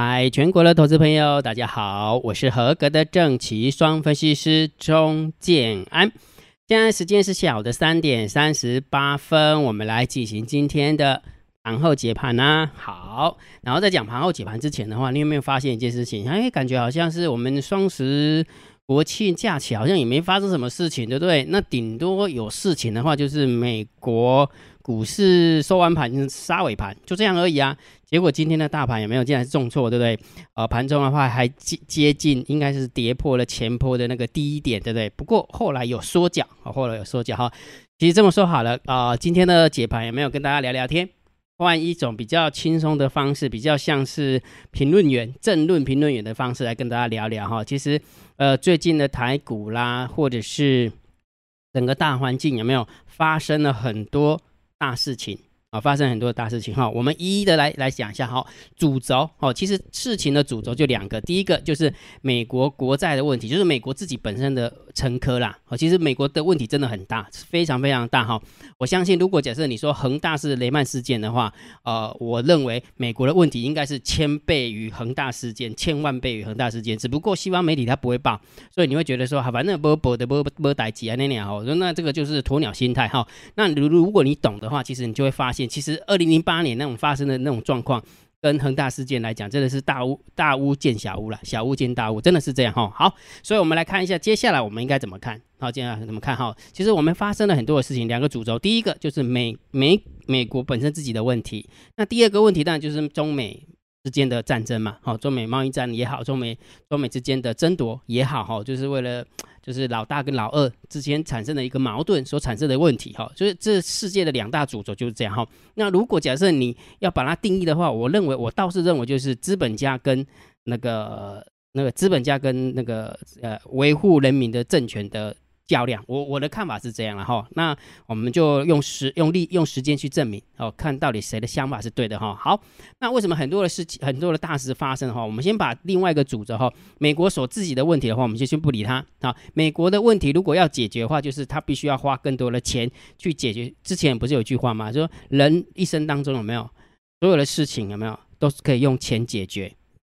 嗨，全国的投资朋友，大家好，我是合格的正奇双分析师钟建安。现在时间是下午的三点三十八分，我们来进行今天的盘后解盘呢。好，然后在讲盘后解盘之前的话，你有没有发现一件事情？哎，感觉好像是我们双十国庆假期好像也没发生什么事情，对不对？那顶多有事情的话，就是美国。股市收完盘杀尾盘，就这样而已啊。结果今天的大盘有没有竟然是重挫，对不对？呃，盘中的话还接接近，应该是跌破了前坡的那个低点，对不对？不过后来有缩脚，后来有缩脚哈。其实这么说好了啊，今天的解盘有没有跟大家聊聊天，换一种比较轻松的方式，比较像是评论员、政论评论员的方式来跟大家聊聊哈。其实呃，最近的台股啦，或者是整个大环境有没有发生了很多？大事情。啊，发生很多大事情哈，我们一一的来来讲一下哈。主轴哦，其实事情的主轴就两个，第一个就是美国国债的问题，就是美国自己本身的沉疴啦。哦，其实美国的问题真的很大，非常非常大哈。我相信，如果假设你说恒大是雷曼事件的话，呃，我认为美国的问题应该是千倍于恒大事件，千万倍于恒大事件。只不过西方媒体它不会报，所以你会觉得说，哈，反正波波的波波代几啊那那哈，那这个就是鸵鸟心态哈。那如如果你懂的话，其实你就会发现。其实，二零零八年那种发生的那种状况，跟恒大事件来讲，真的是大屋大屋见小屋了，小屋见大屋，真的是这样哈。好，所以我们来看一下，接下来我们应该怎么看？好，接下来怎么看？哈，其实我们发生了很多的事情，两个主轴，第一个就是美美美国本身自己的问题，那第二个问题当然就是中美。之间的战争嘛，好，中美贸易战也好，中美中美之间的争夺也好，哈，就是为了就是老大跟老二之间产生的一个矛盾所产生的问题，哈，就是这世界的两大主轴就是这样，哈。那如果假设你要把它定义的话，我认为我倒是认为就是资本家跟那个那个资本家跟那个呃维护人民的政权的。较量，我我的看法是这样了哈，那我们就用时用力用时间去证明哦，看到底谁的想法是对的哈。好，那为什么很多的事情很多的大事发生哈？我们先把另外一个组织哈，美国所自己的问题的话，我们就先不理它啊。美国的问题如果要解决的话，就是他必须要花更多的钱去解决。之前不是有句话吗？说人一生当中有没有所有的事情有没有都是可以用钱解决？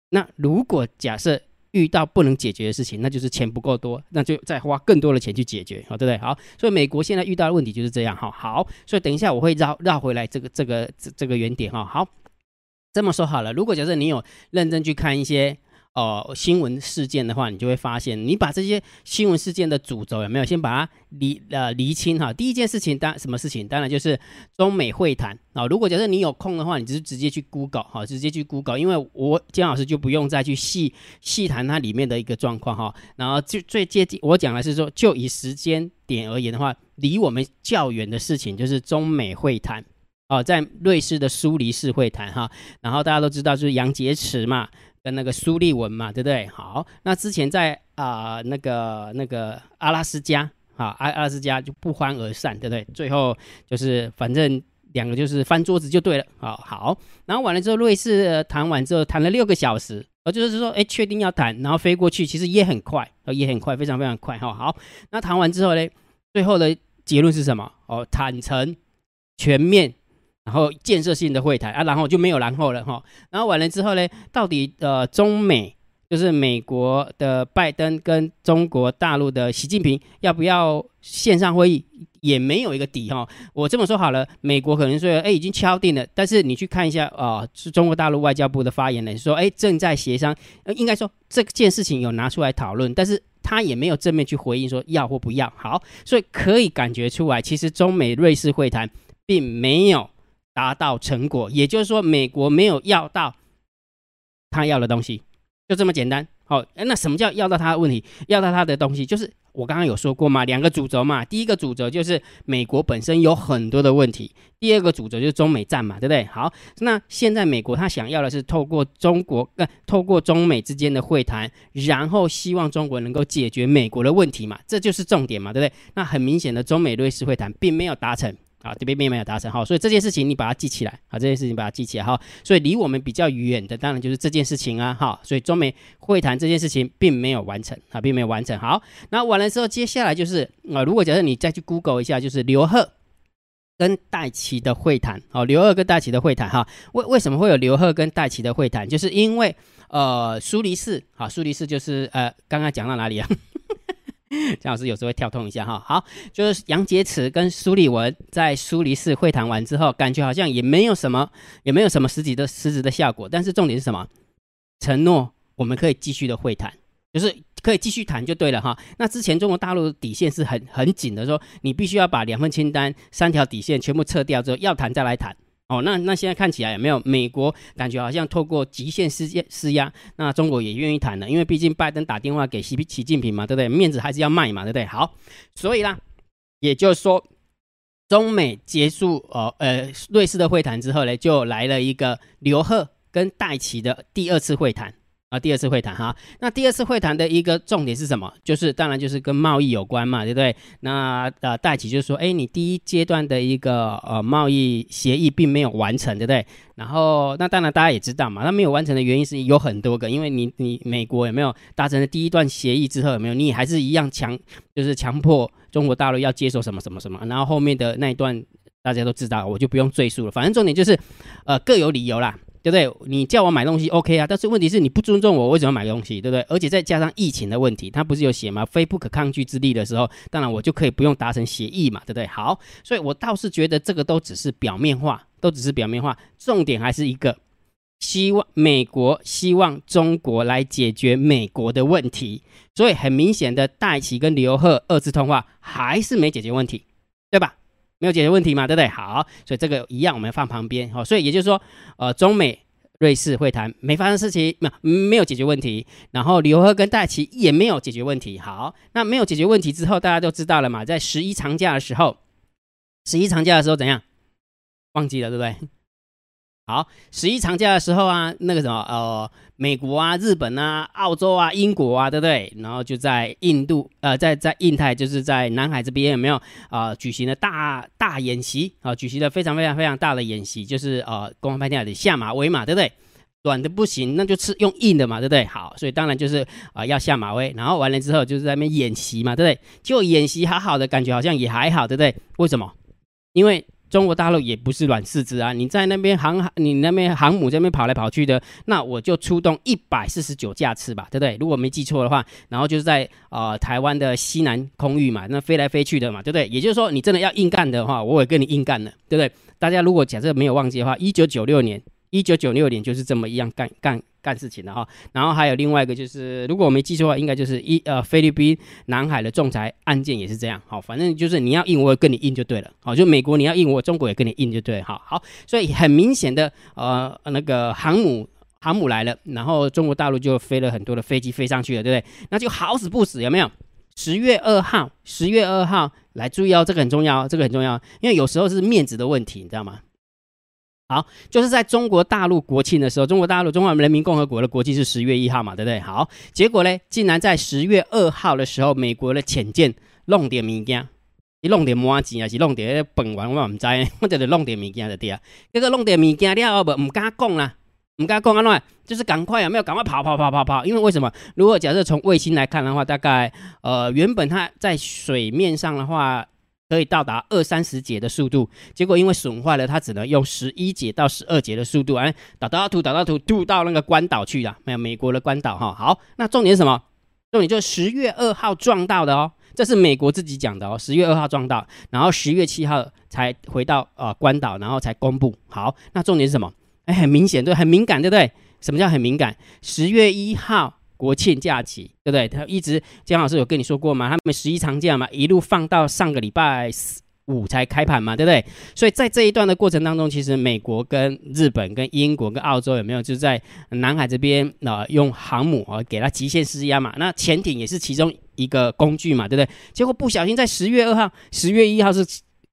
那如果假设。遇到不能解决的事情，那就是钱不够多，那就再花更多的钱去解决，好，对不对？好，所以美国现在遇到的问题就是这样，哈，好，所以等一下我会绕绕回来这个这个这这个原点，哈，好，这么说好了，如果假设你有认真去看一些。哦，新闻事件的话，你就会发现，你把这些新闻事件的主轴有没有先把它厘呃厘清哈？第一件事情当什么事情？当然就是中美会谈啊。如果假设你有空的话，你就是直接去 Google 哈，直接去 Google，因为我姜老师就不用再去细细谈它里面的一个状况哈。然后就最接近我讲的是说，就以时间点而言的话，离我们较远的事情就是中美会谈哦，在瑞士的苏黎世会谈哈。然后大家都知道就是杨洁篪嘛。跟那个苏利文嘛，对不对？好，那之前在啊那个那个阿拉斯加啊阿拉斯加就不欢而散，对不对？最后就是反正两个就是翻桌子就对了。好，好，然后完了之后，瑞士谈完之后谈了六个小时，呃，就是说哎确定要谈，然后飞过去，其实也很快，呃也很快，非常非常快。哈，好，那谈完之后呢，最后的结论是什么？哦，坦诚、全面。然后建设性的会谈啊，然后就没有然后了哈。然后完了之后呢，到底呃中美就是美国的拜登跟中国大陆的习近平要不要线上会议，也没有一个底哈。我这么说好了，美国可能说哎已经敲定了，但是你去看一下啊，是中国大陆外交部的发言人说哎正在协商，应该说这件事情有拿出来讨论，但是他也没有正面去回应说要或不要。好，所以可以感觉出来，其实中美瑞士会谈并没有。达到成果，也就是说，美国没有要到他要的东西，就这么简单。好，那什么叫要到他的问题？要到他的东西，就是我刚刚有说过嘛，两个主轴嘛。第一个主轴就是美国本身有很多的问题，第二个主轴就是中美战嘛，对不对？好，那现在美国他想要的是透过中国，透过中美之间的会谈，然后希望中国能够解决美国的问题嘛，这就是重点嘛，对不对？那很明显的，中美瑞士会谈并没有达成。啊，这边并没有达成哈，所以这件事情你把它记起来啊，这件事情把它记起来哈。所以离我们比较远的，当然就是这件事情啊，哈。所以中美会谈这件事情并没有完成啊，并没有完成。好，那完了之后，接下来就是啊，如果假设你再去 Google 一下，就是刘贺跟戴奇的会谈，哦，刘贺跟戴奇的会谈，哈，为为什么会有刘贺跟戴奇的会谈？就是因为呃，苏黎世，好，苏黎世就是呃，刚刚讲到哪里啊？姜老师有时候会跳通一下哈，好，就是杨洁篪跟苏利文在苏黎世会谈完之后，感觉好像也没有什么，也没有什么实际的实质的效果。但是重点是什么？承诺我们可以继续的会谈，就是可以继续谈就对了哈。那之前中国大陆底线是很很紧的，说你必须要把两份清单三条底线全部撤掉之后，要谈再来谈。哦，那那现在看起来有没有美国感觉好像透过极限施压施压，那中国也愿意谈了，因为毕竟拜登打电话给习习近平嘛，对不对？面子还是要卖嘛，对不对？好，所以啦，也就是说，中美结束呃呃瑞士的会谈之后呢，就来了一个刘贺跟戴奇的第二次会谈。啊，第二次会谈哈，那第二次会谈的一个重点是什么？就是当然就是跟贸易有关嘛，对不对？那呃，戴奇就说，哎，你第一阶段的一个呃贸易协议并没有完成，对不对？然后那当然大家也知道嘛，那没有完成的原因是有很多个，因为你你美国有没有达成了第一段协议之后有没有，你还是一样强，就是强迫中国大陆要接受什么什么什么，然后后面的那一段大家都知道，我就不用赘述了，反正重点就是呃各有理由啦。对不对？你叫我买东西，OK 啊，但是问题是你不尊重我，为什么买东西？对不对？而且再加上疫情的问题，他不是有写吗？非不可抗拒之力的时候，当然我就可以不用达成协议嘛，对不对？好，所以我倒是觉得这个都只是表面化，都只是表面化，重点还是一个希望美国希望中国来解决美国的问题，所以很明显的戴奇跟刘贺二次通话还是没解决问题，对吧？没有解决问题嘛，对不对？好，所以这个一样，我们放旁边。好，所以也就是说，呃，中美瑞士会谈没发生事情，没有没有解决问题。然后刘贺跟戴奇也没有解决问题。好，那没有解决问题之后，大家都知道了嘛，在十一长假的时候，十一长假的时候怎样？忘记了，对不对？好，十一长假的时候啊，那个什么，呃，美国啊、日本啊、澳洲啊、英国啊，对不对？然后就在印度，呃，在在印太，就是在南海这边有没有啊？举行了大大演习啊，举行了非常非常非常大的演习，就是呃，公安拍电影的下马威嘛，对不对？软的不行，那就吃用硬的嘛，对不对？好，所以当然就是啊，要下马威，然后完了之后就是在那边演习嘛，对不对？就演习好好的感觉，好像也还好，对不对？为什么？因为。中国大陆也不是软柿子啊！你在那边航，你那边航母这边跑来跑去的，那我就出动一百四十九架次吧，对不对？如果没记错的话，然后就是在呃台湾的西南空域嘛，那飞来飞去的嘛，对不对？也就是说，你真的要硬干的话，我也跟你硬干了，对不对？大家如果假设没有忘记的话，一九九六年，一九九六年就是这么一样干干。干事情的哈，然后还有另外一个就是，如果我没记错的话，应该就是一呃菲律宾南海的仲裁案件也是这样，好，反正就是你要硬，我跟你硬就对了，好，就美国你要硬，我中国也跟你硬就对，好好，所以很明显的呃那个航母航母来了，然后中国大陆就飞了很多的飞机飞上去了，对不对？那就好死不死有没有？十月二号，十月二号来注意哦，这个很重要，这个很重要，因为有时候是面子的问题，你知道吗？好，就是在中国大陆国庆的时候，中国大陆中华人民共和国的国庆是十月一号嘛，对不对？好，结果呢，竟然在十月二号的时候，美国的潜舰弄点物件，你弄点麻钱还是弄点本丸，我唔知，或者是弄点物件就对啊。这个弄点物件了后，唔唔敢讲啦，唔敢讲安怎？就是赶快有没有？赶快跑跑跑跑跑！因为为什么？如果假设从卫星来看的话，大概呃，原本它在水面上的话。可以到达二三十节的速度，结果因为损坏了，它只能用十一节到十二节的速度，哎，导到图导到图渡到那个关岛去了，没有美国的关岛哈。好，那重点是什么？重点就是十月二号撞到的哦，这是美国自己讲的哦，十月二号撞到，然后十月七号才回到呃关岛，然后才公布。好，那重点是什么？哎，很明显，对，很敏感，对不对？什么叫很敏感？十月一号。国庆假期，对不对？他一直姜老师有跟你说过吗？他们十一长假嘛，一路放到上个礼拜五才开盘嘛，对不对？所以在这一段的过程当中，其实美国跟日本、跟英国、跟澳洲有没有就在南海这边啊用航母啊给它极限施压嘛？那潜艇也是其中一个工具嘛，对不对？结果不小心在十月二号、十月一号是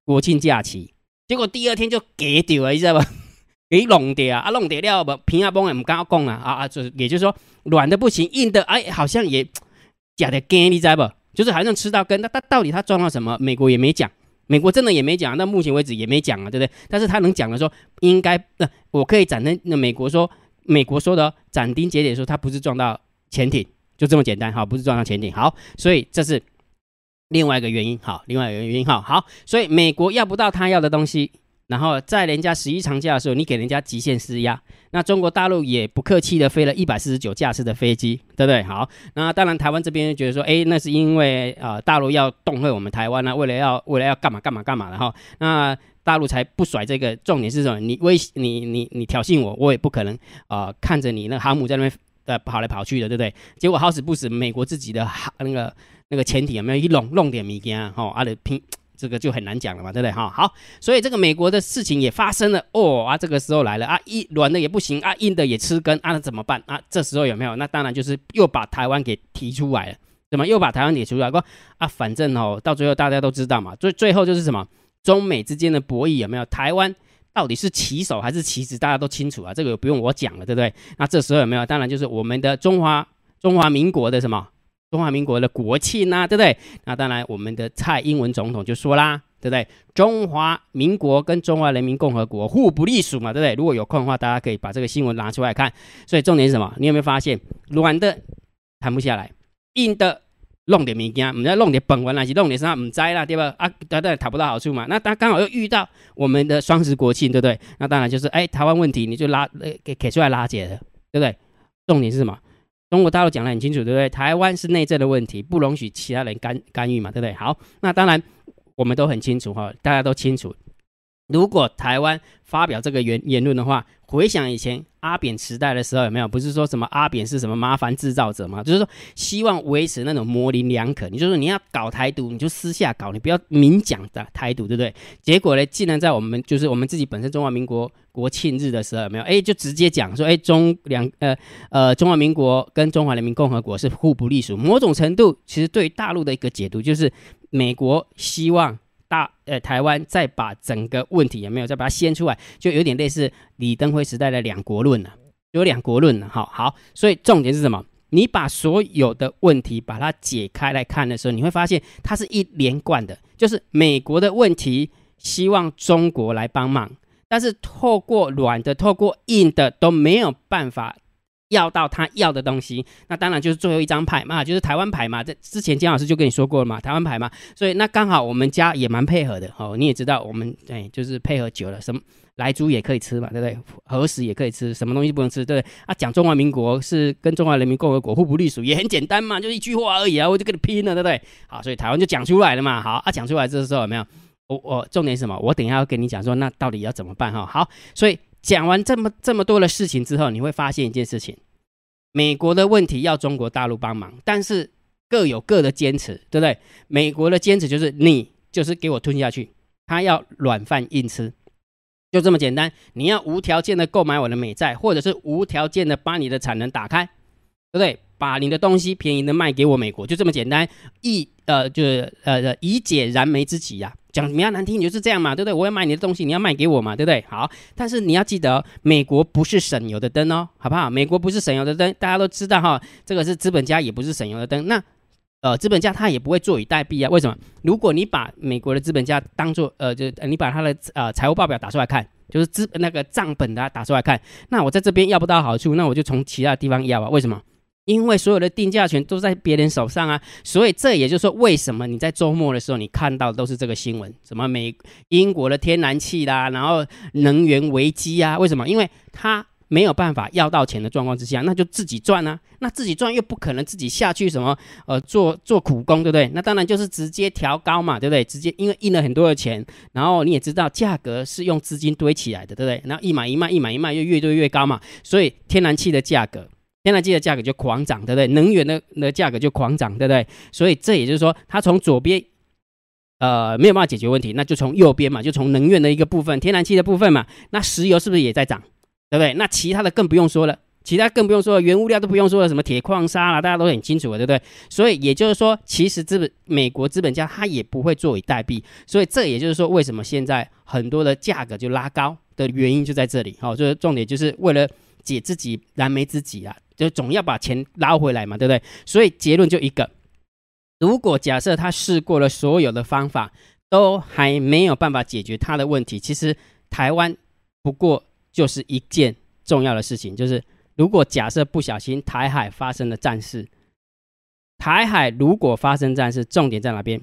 国庆假期，结果第二天就给丢了，你知道吧？给弄掉啊！弄掉了不平啊崩也唔敢讲啊啊啊！就也就是说软的不行，硬的哎好像也假的干，你知不？就是好像吃到根。那他到底他撞到什么？美国也没讲，美国真的也没讲。那目前为止也没讲啊，对不对？但是他能讲的说，应该那我可以斩钉。那美国说，美国说的斩钉截铁说，他不是撞到潜艇，就这么简单哈，不是撞到潜艇。好，所以这是另外一个原因，好，另外一个原因，好好，所以美国要不到他要的东西，然后在人家十一长假的时候，你给人家极限施压，那中国大陆也不客气的飞了一百四十九架次的飞机，对不对？好，那当然台湾这边觉得说，哎，那是因为啊大陆要恫吓我们台湾呢，为了要为了要干嘛干嘛干嘛的哈，那大陆才不甩这个，重点是什么？你威你你你挑衅我，我也不可能啊看着你那航母在那边呃跑来跑去的，对不对？结果好死不死，美国自己的那个。那个潜艇有没有一弄弄点物件哈？啊，的拼这个就很难讲了嘛，对不对哈？好，所以这个美国的事情也发生了哦啊，这个时候来了啊，一软的也不行啊，硬的也吃根啊，那怎么办啊？这时候有没有？那当然就是又把台湾给提出来了，怎么又把台湾给提出来过啊？反正哦，到最后大家都知道嘛，最最后就是什么中美之间的博弈有没有？台湾到底是棋手还是棋子？大家都清楚啊，这个不用我讲了，对不对？那这时候有没有？当然就是我们的中华中华民国的什么？中华民国的国庆呐，对不对？那当然，我们的蔡英文总统就说啦，对不对？中华民国跟中华人民共和国互不隶属嘛，对不对？如果有空的话，大家可以把这个新闻拿出来看。所以重点是什么？你有没有发现，软的谈不下来，硬的弄点物件，唔知弄点本文还是弄点啥，唔知啦，对吧？啊，当然讨不到好处嘛。那他刚好又遇到我们的双十国庆，对不对？那当然就是，哎，台湾问题你就拉给给出来拉解的，对不对？重点是什么？中国大陆讲得很清楚，对不对？台湾是内政的问题，不容许其他人干干预嘛，对不对？好，那当然我们都很清楚哈，大家都清楚。如果台湾发表这个言言论的话，回想以前阿扁时代的时候，有没有？不是说什么阿扁是什么麻烦制造者吗？就是说希望维持那种模棱两可。你就说你要搞台独，你就私下搞，你不要明讲的台独，对不对？结果呢，竟然在我们就是我们自己本身中华民国国庆日的时候，有没有？哎，就直接讲说，哎，中两呃呃中华民国跟中华人民共和国是互不隶属。某种程度，其实对大陆的一个解读，就是美国希望。大呃，台湾再把整个问题有没有再把它掀出来，就有点类似李登辉时代的两国论了，有两国论了。好好，所以重点是什么？你把所有的问题把它解开来看的时候，你会发现它是一连贯的，就是美国的问题希望中国来帮忙，但是透过软的、透过硬的都没有办法。要到他要的东西，那当然就是最后一张牌嘛，就是台湾牌嘛。这之前姜老师就跟你说过了嘛，台湾牌嘛。所以那刚好我们家也蛮配合的哦。你也知道，我们哎就是配合久了，什么来猪也可以吃嘛，对不对？何时也可以吃，什么东西不能吃，对不对？啊，讲中华民国是跟中华人民共和国互不隶属，也很简单嘛，就一句话而已啊，我就跟你拼了，对不对？好，所以台湾就讲出来了嘛。好啊，讲出来这时候有没有？我我重点是什么？我等一下要跟你讲说，那到底要怎么办哈？好，所以。讲完这么这么多的事情之后，你会发现一件事情：美国的问题要中国大陆帮忙，但是各有各的坚持，对不对？美国的坚持就是你就是给我吞下去，他要软饭硬吃，就这么简单。你要无条件的购买我的美债，或者是无条件的把你的产能打开，对不对？把你的东西便宜的卖给我美国，就这么简单。以呃就是呃以解燃眉之急呀。讲比较难听，你就是这样嘛，对不对？我要买你的东西，你要卖给我嘛，对不对？好，但是你要记得，美国不是省油的灯哦，好不好？美国不是省油的灯，大家都知道哈。这个是资本家，也不是省油的灯。那呃，资本家他也不会坐以待毙啊。为什么？如果你把美国的资本家当做呃，就你把他的呃财务报表打出来看，就是资那个账本的打出来看，那我在这边要不到好处，那我就从其他地方要啊。为什么？因为所有的定价权都在别人手上啊，所以这也就是说，为什么你在周末的时候你看到都是这个新闻，什么美英国的天然气啦，然后能源危机啊？为什么？因为他没有办法要到钱的状况之下，那就自己赚啊。那自己赚又不可能自己下去什么呃做做苦工，对不对？那当然就是直接调高嘛，对不对？直接因为印了很多的钱，然后你也知道价格是用资金堆起来的，对不对？然后一买一卖，一买一卖又越堆越高嘛，所以天然气的价格。天然气的价格就狂涨，对不对？能源的的价格就狂涨，对不对？所以这也就是说，它从左边，呃，没有办法解决问题，那就从右边嘛，就从能源的一个部分，天然气的部分嘛。那石油是不是也在涨，对不对？那其他的更不用说了，其他更不用说了，原物料都不用说了，什么铁矿砂啦，大家都很清楚了，对不对？所以也就是说，其实资本美国资本家他也不会坐以待毙，所以这也就是说，为什么现在很多的价格就拉高的原因就在这里。好，就是重点就是为了解自己燃眉之急啊。就总要把钱捞回来嘛，对不对？所以结论就一个：如果假设他试过了所有的方法，都还没有办法解决他的问题，其实台湾不过就是一件重要的事情，就是如果假设不小心台海发生了战事，台海如果发生战事，重点在哪边？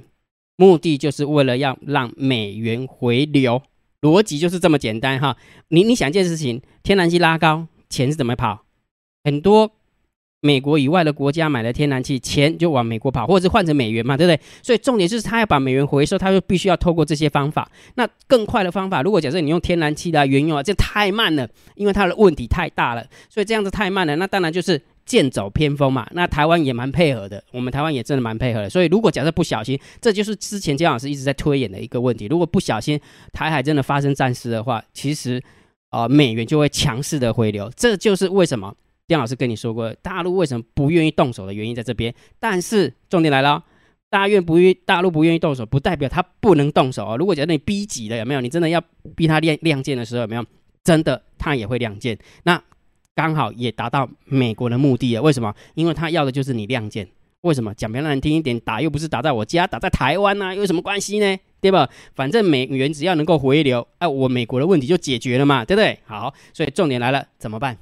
目的就是为了要让美元回流，逻辑就是这么简单哈。你你想一件事情，天然气拉高，钱是怎么跑？很多。美国以外的国家买了天然气，钱就往美国跑，或者是换成美元嘛，对不对？所以重点就是他要把美元回收，他就必须要透过这些方法。那更快的方法，如果假设你用天然气的原油啊，这太慢了，因为它的问题太大了，所以这样子太慢了。那当然就是剑走偏锋嘛。那台湾也蛮配合的，我们台湾也真的蛮配合的。所以如果假设不小心，这就是之前姜老师一直在推演的一个问题。如果不小心台海真的发生战事的话，其实啊美元就会强势的回流，这就是为什么。丁老师跟你说过，大陆为什么不愿意动手的原因在这边。但是重点来了，大愿不愿大陆不愿意动手，不代表他不能动手啊。如果觉得你逼急了，有没有？你真的要逼他亮亮剑的时候，有没有？真的他也会亮剑。那刚好也达到美国的目的了。为什么？因为他要的就是你亮剑。为什么？讲比较难听一点，打又不是打在我家，打在台湾呐，有什么关系呢？对吧？反正美元只要能够回流，哎，我美国的问题就解决了嘛，对不对？好，所以重点来了，怎么办？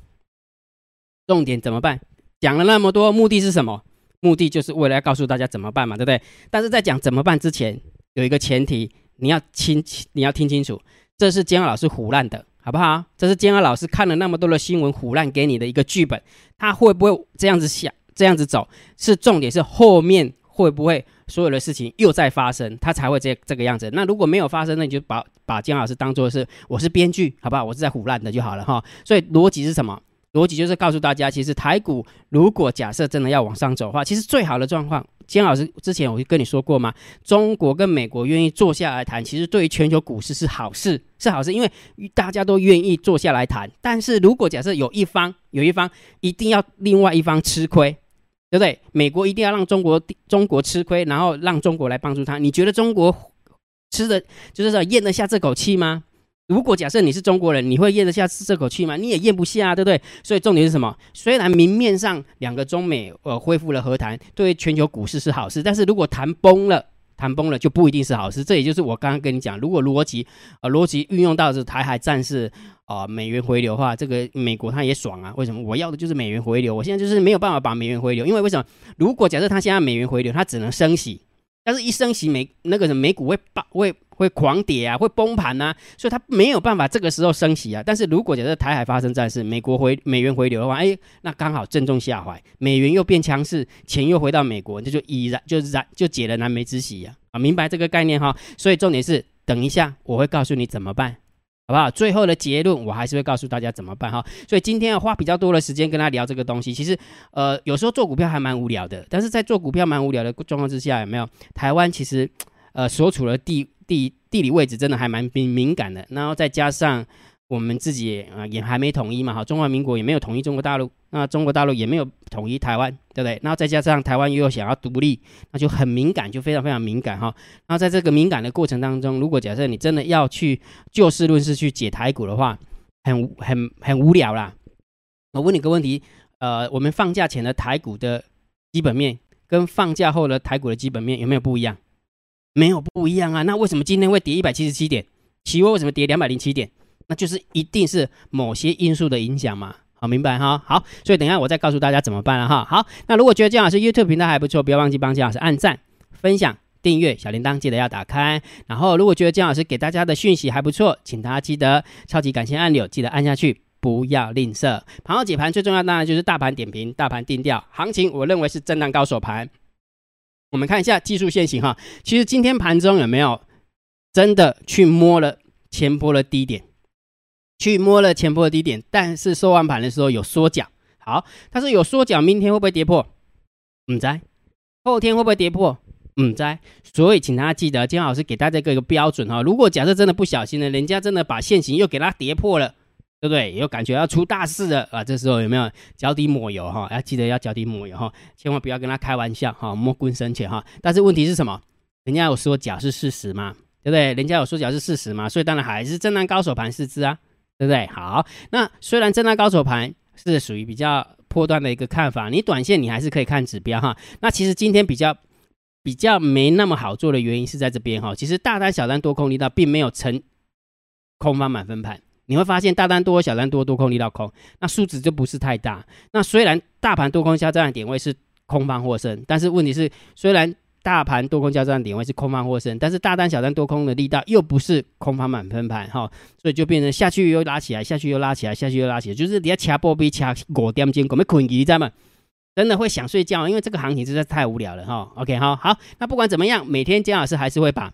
重点怎么办？讲了那么多，目的是什么？目的就是为了要告诉大家怎么办嘛，对不对？但是在讲怎么办之前，有一个前提，你要清，你要听清楚，这是监二老师胡乱的，好不好？这是监二老师看了那么多的新闻胡乱给你的一个剧本，他会不会这样子想，这样子走？是重点是后面会不会所有的事情又在发生，他才会这这个样子？那如果没有发生，那你就把把姜老师当做是我是编剧，好不好？我是在胡乱的就好了哈。所以逻辑是什么？逻辑就是告诉大家，其实台股如果假设真的要往上走的话，其实最好的状况，金老师之前我就跟你说过吗？中国跟美国愿意坐下来谈，其实对于全球股市是好事，是好事，因为大家都愿意坐下来谈。但是如果假设有一方有一方一定要另外一方吃亏，对不对？美国一定要让中国中国吃亏，然后让中国来帮助他，你觉得中国吃的就是说咽得下这口气吗？如果假设你是中国人，你会咽得下这口气吗？你也咽不下，对不对？所以重点是什么？虽然明面上两个中美呃恢复了和谈，对全球股市是好事，但是如果谈崩了，谈崩了就不一定是好事。这也就是我刚刚跟你讲，如果逻辑呃逻辑运用到是台海战事啊，美元回流的话，这个美国他也爽啊。为什么？我要的就是美元回流，我现在就是没有办法把美元回流，因为为什么？如果假设他现在美元回流，他只能升息。但是，一升息美那个什么美股会爆会会狂跌啊，会崩盘啊，所以它没有办法这个时候升息啊。但是如果假设台海发生战事，美国回美元回流的话，哎，那刚好正中下怀，美元又变强势，钱又回到美国，这就已然就是燃就解了燃眉之急呀啊，明白这个概念哈。所以重点是，等一下我会告诉你怎么办。好不好？最后的结论我还是会告诉大家怎么办哈。所以今天要花比较多的时间跟他聊这个东西。其实，呃，有时候做股票还蛮无聊的，但是在做股票蛮无聊的状况之下，有没有？台湾其实，呃，所处的地地地理位置真的还蛮敏敏感的，然后再加上。我们自己啊也还没统一嘛，哈，中华民国也没有统一中国大陆，那中国大陆也没有统一台湾，对不对？然后再加上台湾又想要独立，那就很敏感，就非常非常敏感哈。那在这个敏感的过程当中，如果假设你真的要去就事论事去解台股的话，很很很无聊啦。我问你个问题，呃，我们放假前的台股的基本面跟放假后的台股的基本面有没有不一样？没有不一样啊。那为什么今天会跌一百七十七点？期货为什么跌两百零七点？那就是一定是某些因素的影响嘛？好，明白哈。好，所以等一下我再告诉大家怎么办了哈。好，那如果觉得姜老师 YouTube 频道还不错，不要忘记帮姜老师按赞、分享、订阅，小铃铛记得要打开。然后，如果觉得姜老师给大家的讯息还不错，请大家记得超级感谢按钮记得按下去，不要吝啬。盘后解盘最重要当然就是大盘点评、大盘定调。行情我认为是震荡高手盘。我们看一下技术线型哈，其实今天盘中有没有真的去摸了前波的低点？去摸了前波的低点，但是收完盘的时候有缩脚。好，但是有缩脚，明天会不会跌破？唔知。后天会不会跌破？唔知。所以请大家记得，金老师给大家一个标准哈。如果假设真的不小心呢，人家真的把线型又给它跌破了，对不对？又感觉要出大事了啊！这时候有没有脚底抹油哈？要记得要脚底抹油哈，千万不要跟他开玩笑哈，摸棍深浅哈。但是问题是什么？人家有说脚是事实吗？对不对？人家有说脚是事实吗？所以当然还是震荡高手盘四支啊。对不对？好，那虽然震荡高手盘是属于比较破断的一个看法，你短线你还是可以看指标哈。那其实今天比较比较没那么好做的原因是在这边哈。其实大单小单多空力道并没有成空方满分盘，你会发现大单多小单多多空力道空，那数值就不是太大。那虽然大盘多空交战的点位是空方获胜，但是问题是虽然大盘多空交战点位是空方获胜，但是大单小单多空的力道又不是空方满分盘哈，所以就变成下去又拉起来，下去又拉起来，下去又拉起来，就是底下掐波比掐五点钟，我们困你知道吗？真的会想睡觉，因为这个行情实在太无聊了哈。OK 哈，好，那不管怎么样，每天姜老师还是会把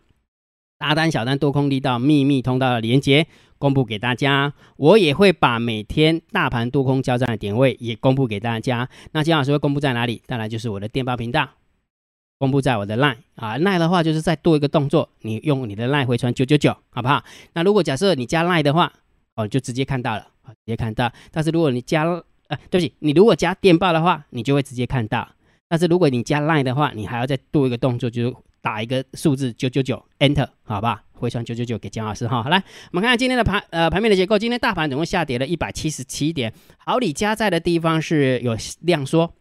大单小单多空力道秘密通道的连接公布给大家，我也会把每天大盘多空交战的点位也公布给大家。那金老师会公布在哪里？当然就是我的电报频道。公布在我的 line 啊，line 的话就是再多一个动作，你用你的 line 回传九九九，好不好？那如果假设你加 line 的话，哦，就直接看到了，直接看到。但是如果你加，呃，对不起，你如果加电报的话，你就会直接看到。但是如果你加 line 的话，你还要再多一个动作，就是打一个数字九九九，enter，好吧？回传九九九给姜老师哈。好，来，我们看看今天的盘，呃，盘面的结构。今天大盘总共下跌了一百七十七点，好，你加在的地方是有量缩。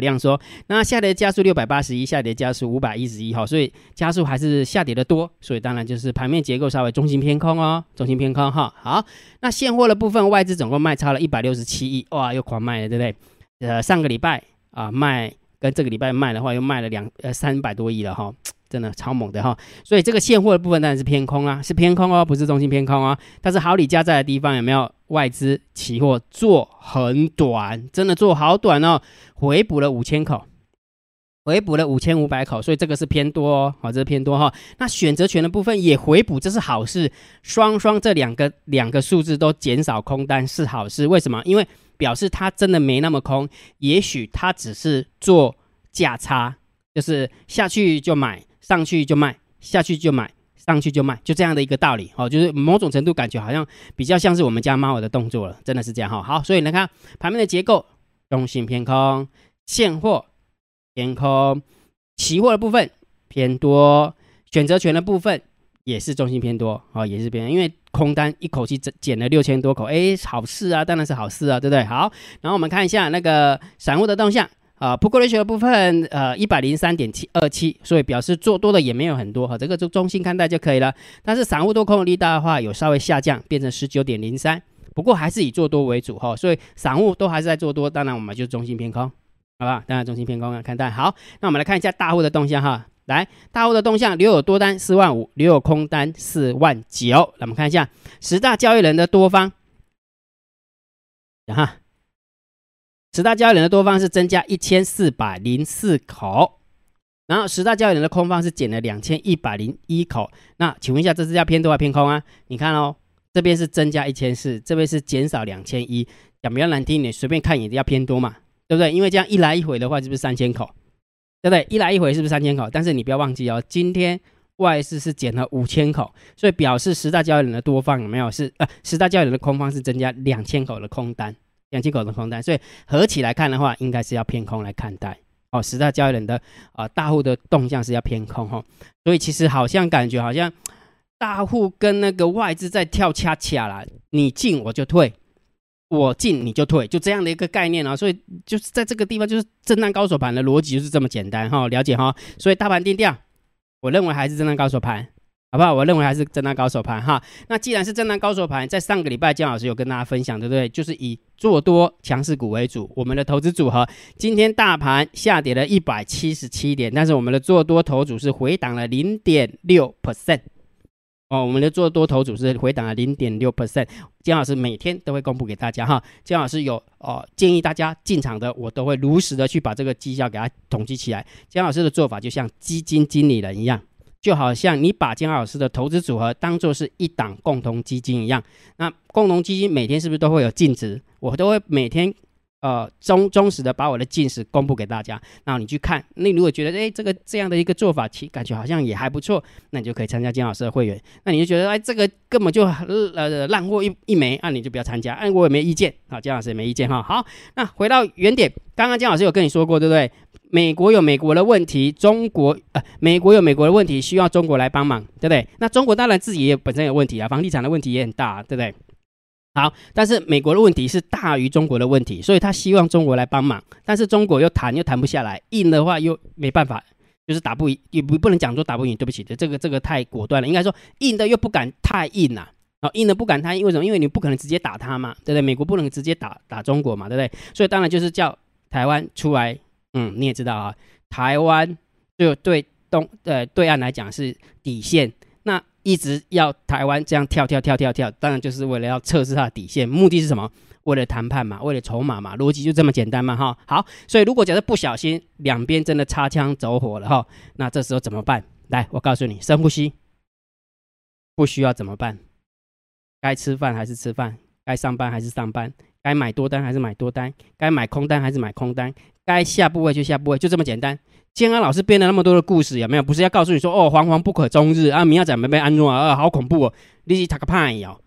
量说，那下跌加速六百八十一，下跌加速五百一十一，哈，所以加速还是下跌的多，所以当然就是盘面结构稍微中心偏空哦，中心偏空哈。好，那现货的部分，外资总共卖超了一百六十七亿，哇，又狂卖了，对不对？呃，上个礼拜啊卖，跟这个礼拜卖的话，又卖了两呃三百多亿了哈。真的超猛的哈，所以这个现货的部分当然是偏空啊，是偏空哦，不是中心偏空哦。但是好礼加在的地方有没有外资期货做很短，真的做好短哦，回补了五千口，回补了五千五百口，所以这个是偏多哦，好，这是偏多哈。那选择权的部分也回补，这是好事，双双这两个两个数字都减少空单是好事，为什么？因为表示它真的没那么空，也许它只是做价差，就是下去就买。上去就卖，下去就买，上去就卖，就这样的一个道理哦，就是某种程度感觉好像比较像是我们家猫的动作了，真的是这样哈。好，所以你看盘面的结构，中性偏空，现货偏空，期货的部分偏多，选择权的部分也是中性偏多哦，也是偏，因为空单一口气减减了六千多口，哎，好事啊，当然是好事啊，对不对？好，然后我们看一下那个散户的动向。啊，不过去的部分，呃，一百零三点七二七，所以表示做多的也没有很多哈，这个就中性看待就可以了。但是散户多空的力道的话，有稍微下降，变成十九点零三，不过还是以做多为主哈，所以散户都还是在做多，当然我们就中性偏空，好吧？当然中性偏空啊，看待好。那我们来看一下大户的动向哈，来，大户的动向，留有多单四万五，留有空单四万九。那我们看一下十大交易人的多方，哈。十大交易人的多方是增加一千四百零四口，然后十大交易人的空方是减了两千一百零一口。那请问一下，这是要偏多还是偏空啊？你看哦，这边是增加一千四，这边是减少两千一。讲比较难听一点，随便看也要偏多嘛，对不对？因为这样一来一回的话，是不是三千口？对不对？一来一回是不是三千口？但是你不要忘记哦，今天外资是减了五千口，所以表示十大交易人的多方有没有是呃，十大交易人的空方是增加两千口的空单。两千口的空单，所以合起来看的话，应该是要偏空来看待哦。十大交易人的啊大户的动向是要偏空哈，所以其实好像感觉好像大户跟那个外资在跳恰恰啦，你进我就退，我进你就退，就这样的一个概念啊。所以就是在这个地方，就是震荡高手盘的逻辑就是这么简单哈，了解哈。所以大盘定调，我认为还是震荡高手盘。好不好？我认为还是震荡高手盘哈。那既然是震荡高手盘，在上个礼拜姜老师有跟大家分享，对不对？就是以做多强势股为主，我们的投资组合。今天大盘下跌了一百七十七点，但是我们的做多头组是回档了零点六 percent 哦。我们的做多头组是回档了零点六 percent。姜老师每天都会公布给大家哈。姜老师有哦建议大家进场的，我都会如实的去把这个绩效给它统计起来。姜老师的做法就像基金经理人一样。就好像你把姜老师的投资组合当做是一档共同基金一样，那共同基金每天是不是都会有净值？我都会每天呃忠忠实的把我的净值公布给大家，然后你去看。你如果觉得哎这个这样的一个做法，其感觉好像也还不错，那你就可以参加姜老师的会员。那你就觉得哎这个根本就呃烂货一一枚，那你就不要参加。哎我也没意见啊，姜老师也没意见哈。好，那回到原点，刚刚姜老师有跟你说过，对不对？美国有美国的问题，中国呃，美国有美国的问题，需要中国来帮忙，对不对？那中国当然自己也本身有问题啊，房地产的问题也很大，对不对？好，但是美国的问题是大于中国的问题，所以他希望中国来帮忙，但是中国又谈又谈不下来，硬的话又没办法，就是打不赢，也不不能讲说打不赢，对不起，这个这个太果断了，应该说硬的又不敢太硬呐，啊，硬的不敢太硬，为什么？因为你不可能直接打他嘛，对不对？美国不能直接打打中国嘛，对不对？所以当然就是叫台湾出来。嗯，你也知道啊，台湾就对东呃对岸来讲是底线，那一直要台湾这样跳跳跳跳跳，当然就是为了要测试它的底线，目的是什么？为了谈判嘛，为了筹码嘛，逻辑就这么简单嘛，哈。好，所以如果假设不小心两边真的擦枪走火了哈，那这时候怎么办？来，我告诉你，深呼吸，不需要怎么办？该吃饭还是吃饭？该上班还是上班？该买多单还是买多单？该买空单还是买空单？该下部位就下部位，就这么简单。建安老师编了那么多的故事，有没有？不是要告诉你说哦，惶惶不可终日啊，明要怎么被安诺啊，好恐怖哦，你是塔个派哦。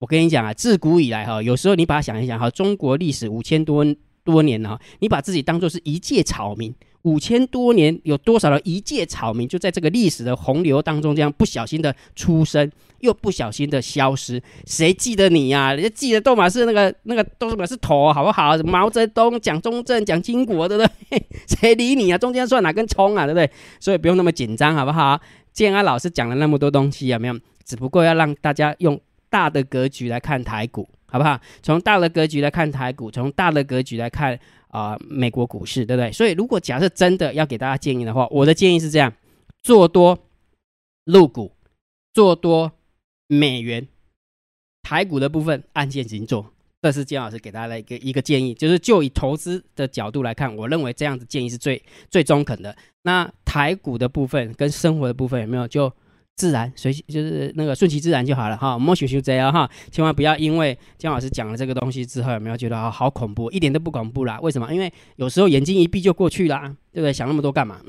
我跟你讲啊，自古以来哈，有时候你把它想一想哈，中国历史五千多多年了，你把自己当做是一介草民，五千多年有多少的一介草民就在这个历史的洪流当中这样不小心的出生，又不小心的消失，谁记得你呀？人家记得都嘛是那个那个都嘛是头好不好？毛泽东、蒋中正、蒋经国，对不对？谁理你啊？中间算哪根葱啊？对不对？所以不用那么紧张，好不好？建安老师讲了那么多东西，有没有？只不过要让大家用。大的格局来看台股，好不好？从大的格局来看台股，从大的格局来看啊，美国股市，对不对？所以，如果假设真的要给大家建议的话，我的建议是这样：做多入股，做多美元，台股的部分按现行做。这是姜老师给大家的一个一个建议，就是就以投资的角度来看，我认为这样子建议是最最中肯的。那台股的部分跟生活的部分有没有就？自然随就是那个顺其自然就好了哈，莫学学这样哈，千万不要因为姜老师讲了这个东西之后，有没有觉得啊好恐怖？一点都不恐怖啦。为什么？因为有时候眼睛一闭就过去啦，对不对？想那么多干嘛？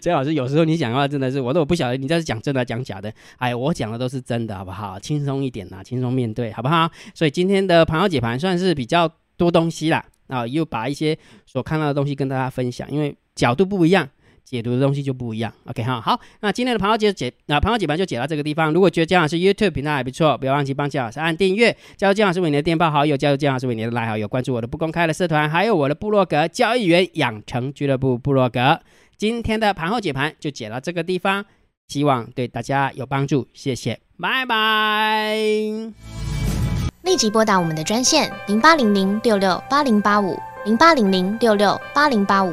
姜老师有时候你讲话真的是，我都不晓得你这是讲真的讲假的。哎，我讲的都是真的，好不好？轻松一点啦，轻松面对，好不好？所以今天的盘后解盘算是比较多东西啦，啊，又把一些所看到的东西跟大家分享，因为角度不一样。解读的东西就不一样，OK 哈，好，那今天的盘后解解，那盘后解盘就解到这个地方。如果觉得姜老师 YouTube 频道还不错，不要忘记帮姜老师按订阅，加入姜老师为你的电报好友，加入姜老师为你的拉好友，关注我的不公开的社团，还有我的部落格交易员养成俱乐部部落格。今天的盘后解盘就解到这个地方，希望对大家有帮助，谢谢，拜拜。立即拨打我们的专线零八零零六六八零八五。零八零零六六八零八五